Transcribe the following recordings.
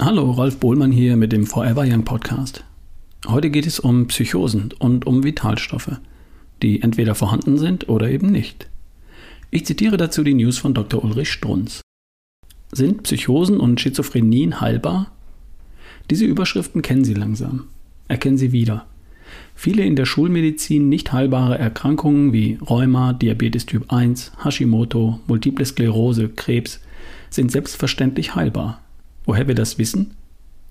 Hallo, Ralf Bohlmann hier mit dem Forever Young Podcast. Heute geht es um Psychosen und um Vitalstoffe, die entweder vorhanden sind oder eben nicht. Ich zitiere dazu die News von Dr. Ulrich Strunz. Sind Psychosen und Schizophrenien heilbar? Diese Überschriften kennen Sie langsam. Erkennen Sie wieder. Viele in der Schulmedizin nicht heilbare Erkrankungen wie Rheuma, Diabetes Typ 1, Hashimoto, Multiple Sklerose, Krebs sind selbstverständlich heilbar. Woher wir das wissen?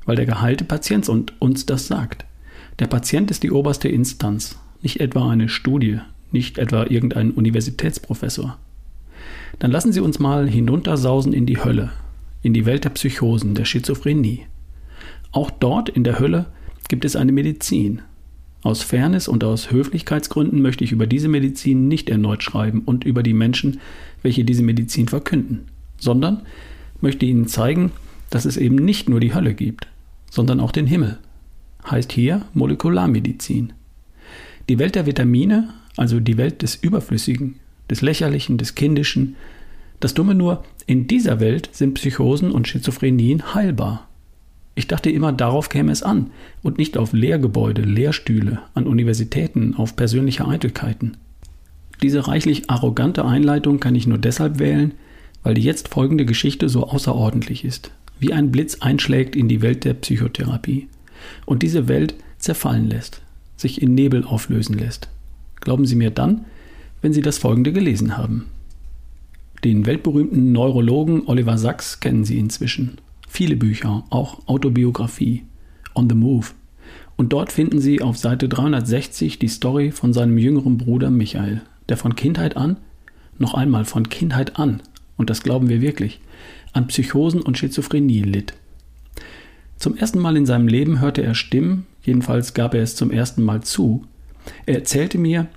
Weil der geheilte Patient uns das sagt. Der Patient ist die oberste Instanz, nicht etwa eine Studie, nicht etwa irgendein Universitätsprofessor. Dann lassen Sie uns mal hinuntersausen in die Hölle, in die Welt der Psychosen, der Schizophrenie. Auch dort in der Hölle gibt es eine Medizin. Aus Fairness und aus Höflichkeitsgründen möchte ich über diese Medizin nicht erneut schreiben und über die Menschen, welche diese Medizin verkünden, sondern möchte Ihnen zeigen, dass es eben nicht nur die Hölle gibt, sondern auch den Himmel. Heißt hier Molekularmedizin. Die Welt der Vitamine, also die Welt des Überflüssigen, des Lächerlichen, des Kindischen, das Dumme nur, in dieser Welt sind Psychosen und Schizophrenien heilbar. Ich dachte immer, darauf käme es an und nicht auf Lehrgebäude, Lehrstühle, an Universitäten, auf persönliche Eitelkeiten. Diese reichlich arrogante Einleitung kann ich nur deshalb wählen, weil die jetzt folgende Geschichte so außerordentlich ist wie ein Blitz einschlägt in die Welt der Psychotherapie und diese Welt zerfallen lässt, sich in Nebel auflösen lässt. Glauben Sie mir dann, wenn Sie das folgende gelesen haben. Den weltberühmten Neurologen Oliver Sacks kennen Sie inzwischen. Viele Bücher, auch Autobiografie, On the Move. Und dort finden Sie auf Seite 360 die Story von seinem jüngeren Bruder Michael, der von Kindheit an, noch einmal von Kindheit an, und das glauben wir wirklich, an Psychosen und Schizophrenie litt. Zum ersten Mal in seinem Leben hörte er Stimmen, jedenfalls gab er es zum ersten Mal zu. Er erzählte mir,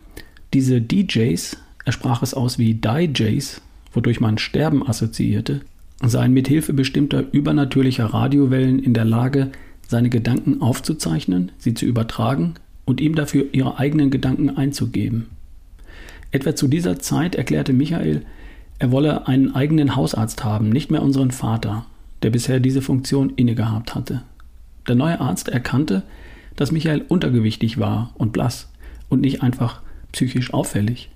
diese DJs, er sprach es aus wie DJs, wodurch man Sterben assoziierte, seien mit Hilfe bestimmter übernatürlicher Radiowellen in der Lage, seine Gedanken aufzuzeichnen, sie zu übertragen und ihm dafür ihre eigenen Gedanken einzugeben. Etwa zu dieser Zeit erklärte Michael, er wolle einen eigenen Hausarzt haben, nicht mehr unseren Vater, der bisher diese Funktion innegehabt hatte. Der neue Arzt erkannte, dass Michael untergewichtig war und blass und nicht einfach psychisch auffällig.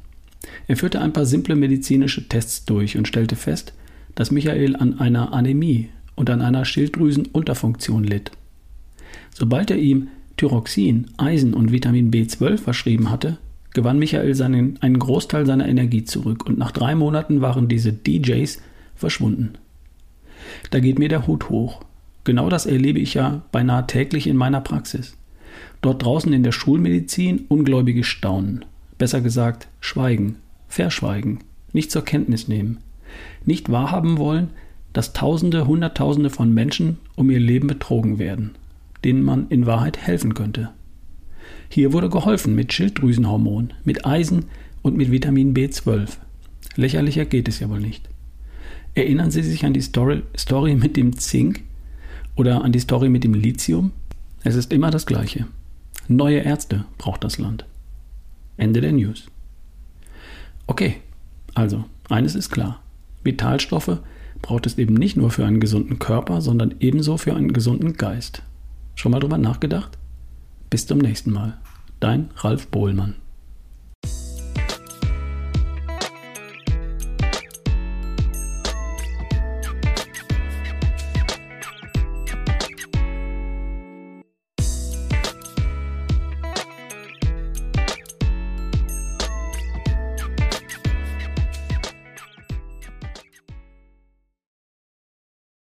Er führte ein paar simple medizinische Tests durch und stellte fest, dass Michael an einer Anämie und an einer Schilddrüsenunterfunktion litt. Sobald er ihm Thyroxin, Eisen und Vitamin B12 verschrieben hatte, gewann Michael seinen, einen Großteil seiner Energie zurück und nach drei Monaten waren diese DJs verschwunden. Da geht mir der Hut hoch. Genau das erlebe ich ja beinahe täglich in meiner Praxis. Dort draußen in der Schulmedizin Ungläubige staunen. Besser gesagt, schweigen, verschweigen, nicht zur Kenntnis nehmen. Nicht wahrhaben wollen, dass Tausende, Hunderttausende von Menschen um ihr Leben betrogen werden, denen man in Wahrheit helfen könnte. Hier wurde geholfen mit Schilddrüsenhormon, mit Eisen und mit Vitamin B12. Lächerlicher geht es ja wohl nicht. Erinnern Sie sich an die Story, Story mit dem Zink oder an die Story mit dem Lithium? Es ist immer das Gleiche. Neue Ärzte braucht das Land. Ende der News. Okay, also eines ist klar. Vitalstoffe braucht es eben nicht nur für einen gesunden Körper, sondern ebenso für einen gesunden Geist. Schon mal drüber nachgedacht? Bis zum nächsten Mal. Dein Ralf Bohlmann.